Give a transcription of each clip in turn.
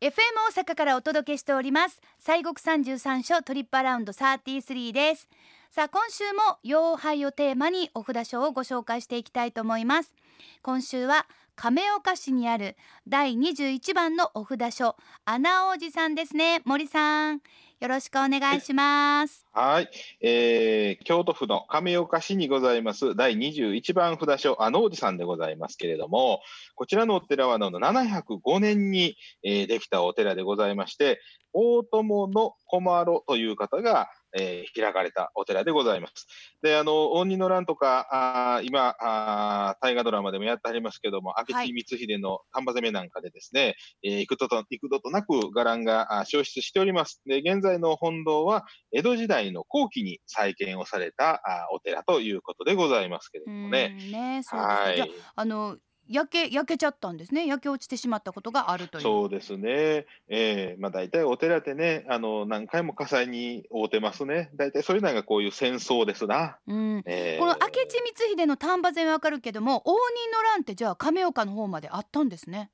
FM 大阪からお届けしております。西国三十三所トリップアラウンド33です。さあ今週も妖怪をテーマにお札書をご紹介していきたいと思います。今週は亀岡市にある第21番のお札書穴王子さんですね。森さん。よろしくお願いします。はい、えー、京都府の亀岡市にございます。第21番札所穴王子さんでございますけれどもこちらのお寺はの705年に、えー、できたお寺でございまして大友の小丸という方がえー、開かれたお寺でございます。で、あの、応仁の乱とか、あ今あ、大河ドラマでもやってありますけども、明智光秀の丹波攻めなんかでですね、えー、幾度と、幾度となく伽藍が消失しております。で、現在の本堂は、江戸時代の後期に再建をされたあお寺ということでございますけれどもね。ね、そうですか。はい、じゃあの、焼け焼けちゃったんですね。焼け落ちてしまったことがあるという。そうですね、えーまあ、大体お寺でねあの何回も火災に遭うてますね。大体そういうのがこういう戦争ですな、うん。えー、この明智光秀の丹波攻めわかるけども応仁の乱ってじゃあ亀岡の方まであったんですね。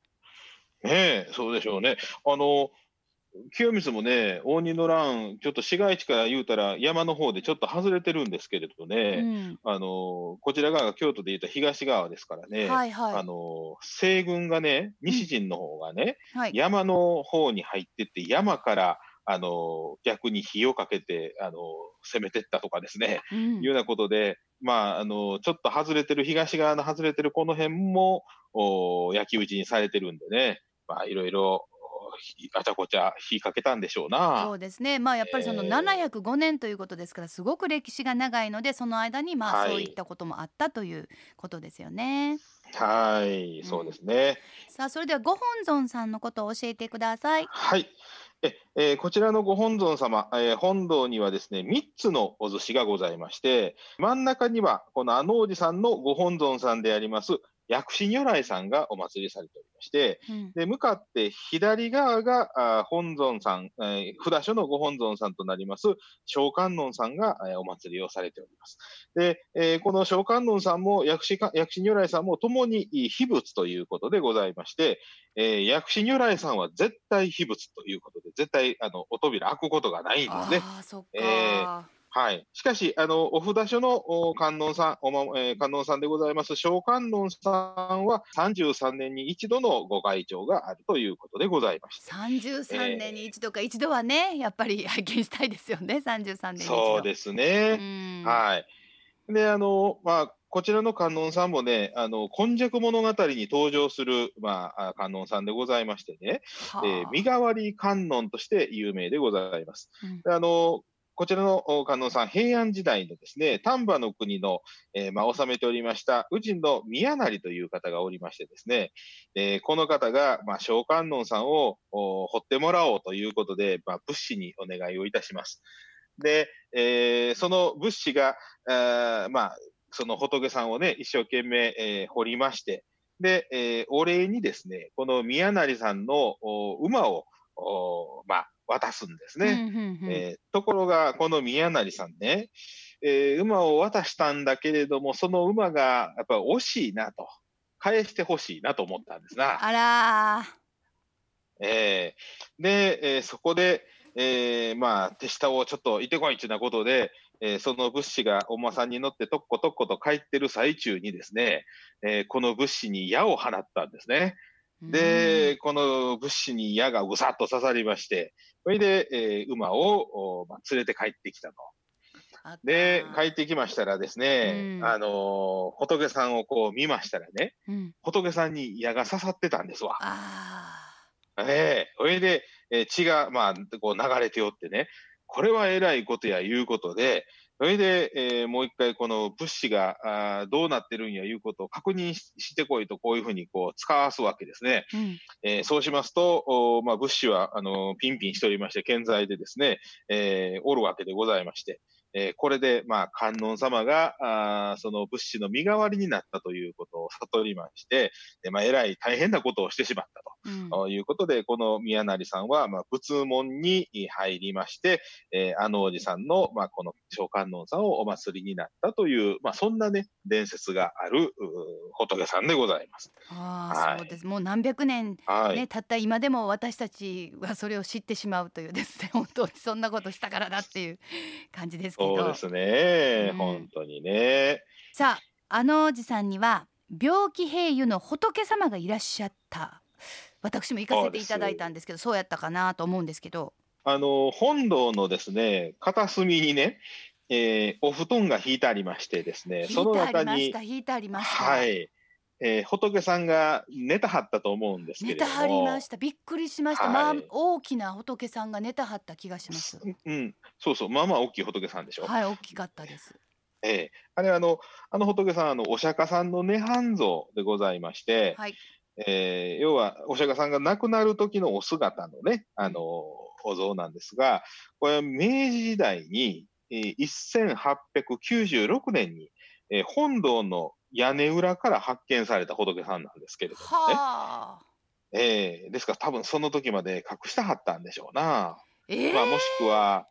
ええそうでしょうね。あの清水もね、応仁の乱、ちょっと市街地から言うたら山の方でちょっと外れてるんですけれどね、うん、あのこちら側が京都で言うと東側ですからね、はいはい、あの西軍がね、西陣の方がね、うん。はい、山の方に入ってって、山からあの逆に火をかけてあの攻めてったとかですね、うん、いうようなことで、まあ、あのちょっと外れてる、東側の外れてるこの辺もお焼き討ちにされてるんでね、まあ、いろいろあちゃこちゃ火かけたんでしょうな。そうですね。まあやっぱりその705年ということですから、すごく歴史が長いので、その間にまあそういったこともあったということですよね。はい、そうですね。さあそれではご本尊さんのことを教えてください。はい。ええー、こちらのご本尊様、えー、本堂にはですね、3つのお寿司がございまして、真ん中には、このあのおじさんのご本尊さんであります、薬師如来さんがお祭りされておりまして、うん、で向かって左側があ本尊さん、えー、札所のご本尊さんとなります小観音さんが、えー、お祭りをされております。で、えー、この小観音さんも薬師薬師如来さんもともに秘仏ということでございまして、えー、薬師如来さんは絶対秘仏ということで、絶対あのお扉開くことがないんですね。あそっか、えーはい。しかし、あの、お札所の観音さん、おま、えー、観音さんでございます、小観音さんは33年に一度のご会長があるということでございました。33年に一度か、えー、一度はね、やっぱり 拝見したいですよね、33年そうですね。はい。で、あの、まあ、こちらの観音さんもね、あの、今昔物語に登場する、まあ、観音さんでございましてね、はあ、えー、身代わり観音として有名でございます。うん、あの、こちらの観音さん、平安時代のですね、丹波の国の、えー、まあ、治めておりました、宇治の宮成という方がおりましてですね、えー、この方が、まあ、小観音さんを掘ってもらおうということで、まあ、物資にお願いをいたします。で、えー、その物資が、あまあ、その仏さんをね、一生懸命、えー、掘りまして、で、えー、お礼にですね、この宮成さんの馬を、まあ、渡すんですね。えところが、この宮成さんね、えー、馬を渡したんだけれども、その馬がやっぱり惜しいなと、返してほしいなと思ったんですな。あらえー、で、えー、そこで、えー、まあ、手下をちょっといてこいというようなことで、えー、その物資がお馬さんに乗ってとっことっこと帰ってる最中にですね、えー、この物資に矢を放ったんですね。で、この物資に矢がぐさっと刺さりまして、それで、えー、馬を、まあ、連れて帰ってきたと。で、帰ってきましたらですね、うん、あのー、仏さんをこう見ましたらね、うん、仏さんに矢が刺さってたんですわ。ええ。ー、それで、えー、血が、まあ、こう流れておってね、これは偉いことやいうことで、それで、えー、もう一回この物資があどうなってるんやいうことを確認してこいとこういうふうにこう使わすわけですね。うん、えー、そうしますと、おまあ、物資はあのピンピンしておりまして健在でですね、えー、おるわけでございまして、えー、これで、まあ、観音様が、あその物資の身代わりになったということを悟りまして、でまあ、えらい大変なことをしてしまったと、うん、いうことで、この宮成さんは、まあ、仏門に入りまして、えー、あのおじさんの、まあ、この小観音さんをお祭りになったという、まあ、そんなね、伝説がある仏さんでございます。ああ、はい、そうです。もう何百年、ね、はい、たった今でも私たちはそれを知ってしまうというですね、本当にそんなことしたからだっていう感じですけど。そうですね、うん、本当にね。さあ、あのおじさんには病気平癒の仏様がいらっしゃった。私も行かせていただいたんですけど、そうやったかなと思うんですけど。あの本堂のですね片隅にね、えー、お布団が引いてありましてですね、その中に引いてありました？はい。えー、仏さんが寝たはったと思うんですけれども。寝たはりました。びっくりしました。はい、まあ大きな仏さんが寝たはった気がします。うん、そうそう、まあまあ大きい仏さんでしょ。はい、大きかったです。ええー、あれあのあの仏さんあのお釈迦さんの涅槃像でございまして、はい、えー、要はお釈迦さんが亡くなる時のお姿のねあのお像なんですが、これは明治時代に、えー、1896年に、えー、本堂の屋根裏から発見された仏さんなんですけれどもね。えー、ですから多分その時まで隠したはったんでしょうな。えー、まあ、もしくは、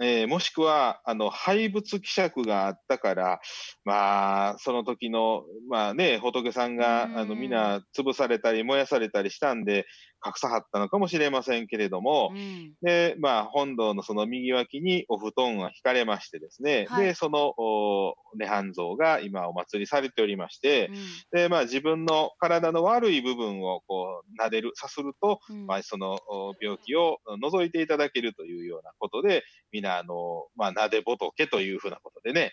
えー、もしくは、あの、廃仏希釈があったから、まあ、その時の、まあね、仏さんが、あの、みんな潰されたり燃やされたりしたんで、隠さはったのかもしれませんけれども、うん、で、まあ、本堂のその右脇にお布団が引かれましてですね、はい、で、その、涅槃像が今お祭りされておりまして、うん、で、まあ、自分の体の悪い部分をこう、撫でる、さすると、うん、まあ、その病気を除いていただけるというようなことで、皆、あの、まあ、撫で仏というふうなことでね、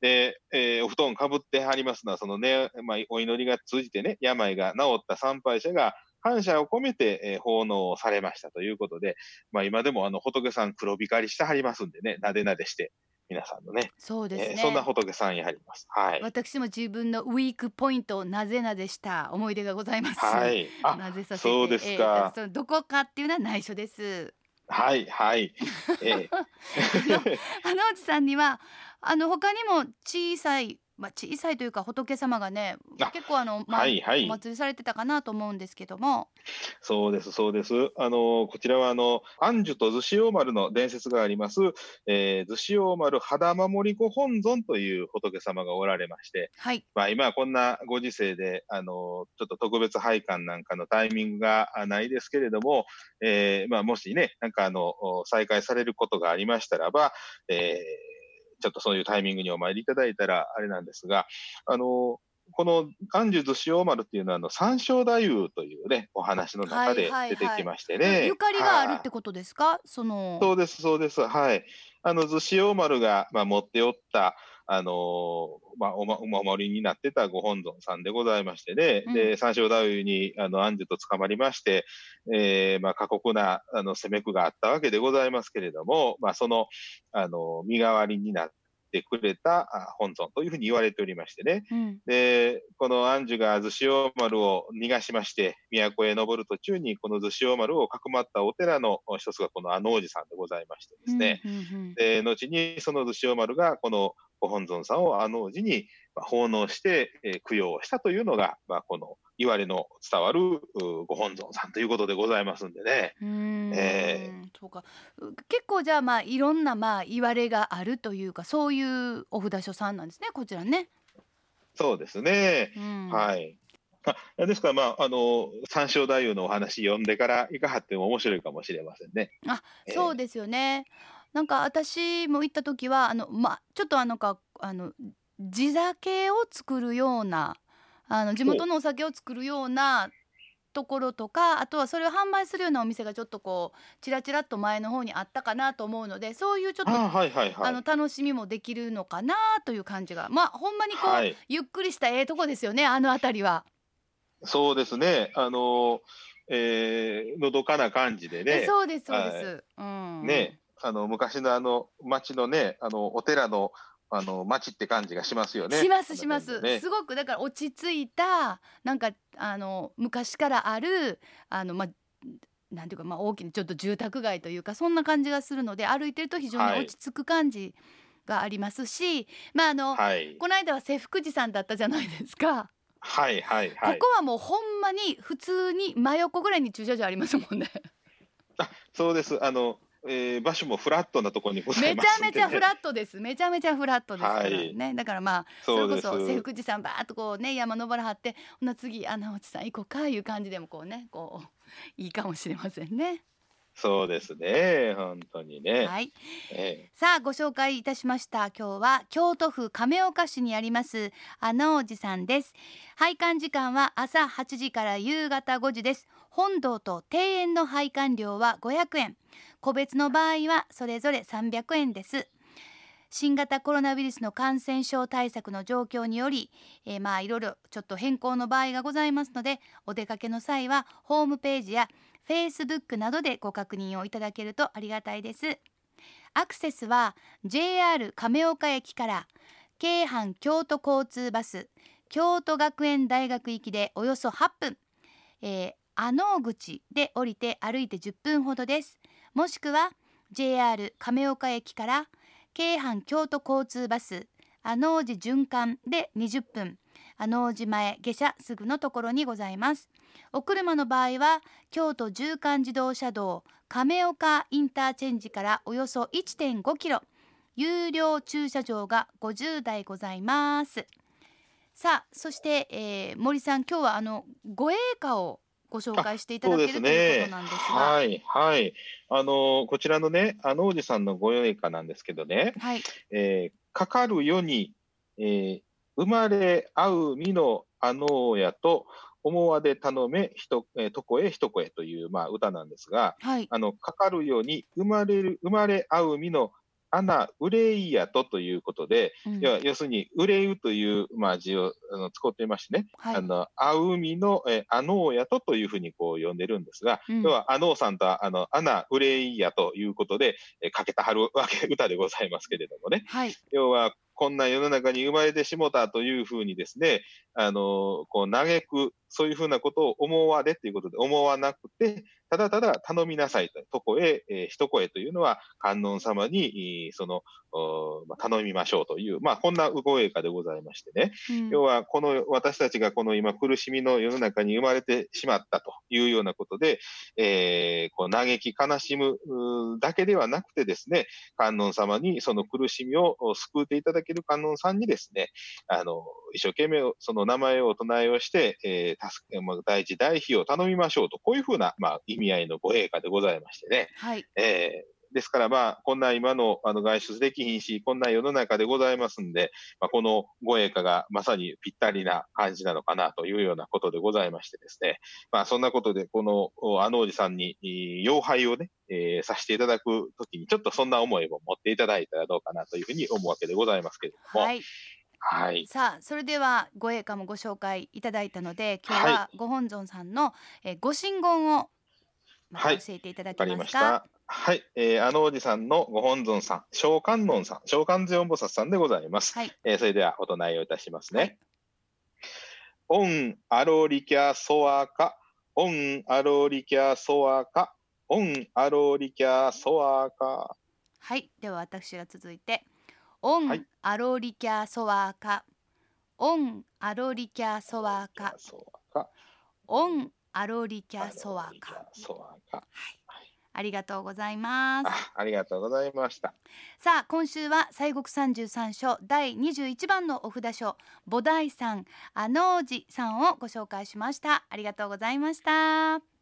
で、えー、お布団かぶってはりますのは、そのね、まあ、お祈りが通じてね、病が治った参拝者が、感謝を込めて、えー、奉納されましたということで、まあ、今でもあの仏さん黒光りしてはりますんでね、なでなでして。皆さんのね。そうですね、えー、そんな仏さんやはります。はい。私も自分のウィークポイントをなぜなでした思い出がございます。はい。なぜさせて。そうですか。えー、どこかっていうのは内緒です。はいはい。えー、あのおじさんにはあの他にも小さいまあ、小さいというか仏様がね結構あの、まあ、はいはい、お祭りされてたかなと思うんですけども。そうですそうです。あのこちらはあの安寿と逗子大丸の伝説があります、えー、逗子大丸肌守子本尊という仏様がおられまして、はい。まあ、今はこんなご時世であのちょっと特別拝観なんかのタイミングがないですけれども、えーまあ、もしねなんかあの再開されることがありましたらば、えーちょっとそういうタイミングにお参りいただいたらあれなんですが、あの、この安寿寿司大丸っていうのは、あの、三正太夫というね、お話の中で出てきましてね。はいはいはい、ゆかりがあるってことですか？その。そうです、そうです。はい。あの、寿司大丸が、まあ、持っておった、あのー、まあ、お、ま、お守りになってたご本尊さんでございましてね、うん、で、三正太夫に、あの、安寿と捕まりまして、えー、まあ、過酷な、あの、攻め苦があったわけでございますけれども、まあ、その、あの、身代わりになってくれた本尊というふうに言われておりましてね、うん、でこの安寿が逗子大丸を逃がしまして都へ登る途中にこの逗子大丸をかくまったお寺の一つがこのあの王子さんでございましてですね、うんうんうん、で後にその逗子大丸がこのご本尊さんをあの王子に奉納して、えー、供養したというのが、まあ、このいわれの伝わるご本尊さんということでございますんでね。うんえー、そうか結構じゃあまあいろんなまあいわれがあるというかそういうお札所さんなんですねこちらね。そうですね、はい。ですから、まあ、あの、三正太夫のお話読んでからいかはっても面白いかもしれませんね。あ、そうですよね。えー、なんか私も行った時は、あの、ま、ちょっとあのか、あの、地酒を作るようなあの地元のお酒を作るようなところとかあとはそれを販売するようなお店がちょっとこうちらちらっと前の方にあったかなと思うのでそういうちょっとあ、はいはいはい、の楽しみもできるのかなという感じがまあほんまにこう、はい、ゆっくりしたええとこですよねあの辺りは。そうですね。あのえー、のどかな感じでね。そうですそうです。うん、ねあの昔のあの町のねあのお寺のあの街って感じがしますよね。しますします。ね、すごくだから落ち着いたなんかあの昔からあるあのまあなんていうかまあ大きなちょっと住宅街というかそんな感じがするので歩いてると非常に落ち着く感じがありますし、まああの、はい、この間は瀬福寺さんだったじゃないですか。はいはいはい。ここはもうほんまに普通に真横ぐらいに駐車場ありますもんね。あ、そうです。あのえー、場所もフラットなところにございます、ね、めちゃめちゃフラットです。めちゃめちゃフラットですからね。はい、だからまあそれこそ瀬福寺さんバーっとこうね山登らはってほな次あの内さん行こうかいう感じでもこうねこういいかもしれませんね。そうですね。本当にね、はい。えー、さあご紹介いたしました。今日は京都府亀岡市にありますあのおじさんです。拝観時間は朝8時から夕方5時です。本堂と庭園の拝観料は500円個別の場合はそれぞれ300円です。新型コロナウイルスの感染症対策の状況により、えー、まあいろいろちょっと変更の場合がございますのでお出かけの際はホームページや Facebook などでご確認をいただけるとありがたいです。アクセスは JR 亀岡駅から京阪京都交通バス京都学園大学行きでおよそ8分、えー、阿能口で降りて歩いて10分ほどです。もしくは JR 亀岡駅から京阪京都交通バス阿能寺循環で20分阿能寺前下車すぐのところにございます。お車の場合は京都縦貫自動車道亀岡インターチェンジからおよそ1.5キロ有料駐車場が50台ございます。さあそして、えー、森さん今日はあの護衛歌をご紹介していただける、ね、ということなんですが。はいはい。あのこちらのねあのおじさんの護衛歌なんですけどね、はい。えー、かかる世に、えー、生まれ合う身のあの親と思わで頼めひと、えー、とこへひとこへという、まあ、歌なんですが、はい、あのかかるように生まれる生まれ合う身のアナ・ウレイヤとということで、うん、要するに、ウレウという、まあ、字をあの使っていましてね、はい、あの、アウミの、えアノーヤとというふうにこう呼んでるんですが、うん、要は、アノーさんとあの、アナ・ウレイヤということで、えかけたはるわけ、歌でございますけれどもね。はい、要は、こんな世の中に生まれてしもたというふうにですね、あの、こう嘆く、そういうふうなことを思われということで思わなくて、ただただ頼みなさいと、とこへ、えー、一声というのは観音様に、その、まあ、頼みましょうという、まあ、こんなご栄華でございましてね、うん、要は、この、私たちがこの今苦しみの世の中に生まれてしまったというようなことで、えー、こう嘆き悲しむだけではなくてですね、観音様にその苦しみを救っていただける観音さんにですね、あの、一生懸命その名前を唱えをして、えー、助け、まあ、大事大悲を頼みましょうと、こういうふうな、まあ、意味合いのご陛下でございましてね。はい。えーですから、まあ、こんな今のあの外出できひんし、こんな世の中でございますんで、まあ、このご栄華がまさにぴったりな感じなのかなというようなことでございましてですね、まあ、そんなことで、このあのおじさんに、妖拝をね、えー、させていただくときに、ちょっとそんな思いも持っていただいたらどうかなというふうに思うわけでございますけれども。はい。はい、さあそれではご栄華もご紹介いただいたので今日はご本尊さんの、えー、ご神言をまた教えていただけますか？はいはい、えー、あのおじさんのご本尊さん、召喚音さん、召喚ゼオン菩薩さんでございます。はい、えー、それではお唱えをいたしますね。はい、オンアロリキャソワカ、オンアロリキャソワカ、オンアロリキャソワカ。はい、では私が続いて、オン、アロリキャソワカ、オンアロリキャソワカ、オンアロリキャソワカ。はいありがとうございます。ありがとうございました。さあ今週は西国三十三所第二十一番のお札書菩提さんあのうじさんをご紹介しました。ありがとうございました